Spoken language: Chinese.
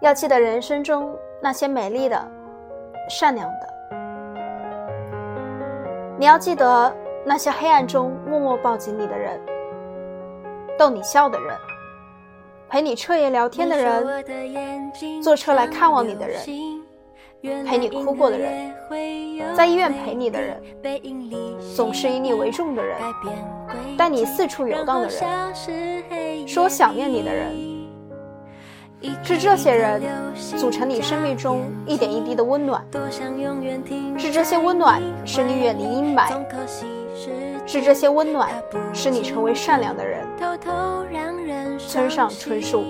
要记得人生中那些美丽的、善良的。你要记得那些黑暗中默默抱紧你的人，逗你笑的人，陪你彻夜聊天的人，坐车来看望你的人，陪你哭过的人，在医院陪你的人，总是以你为重的人，带你四处游荡的人，说想念你的人。是这些人组成你生命中一点一滴的温暖，是这些温暖使你远离阴霾，是这些温暖使你成为善良的人。村上春树。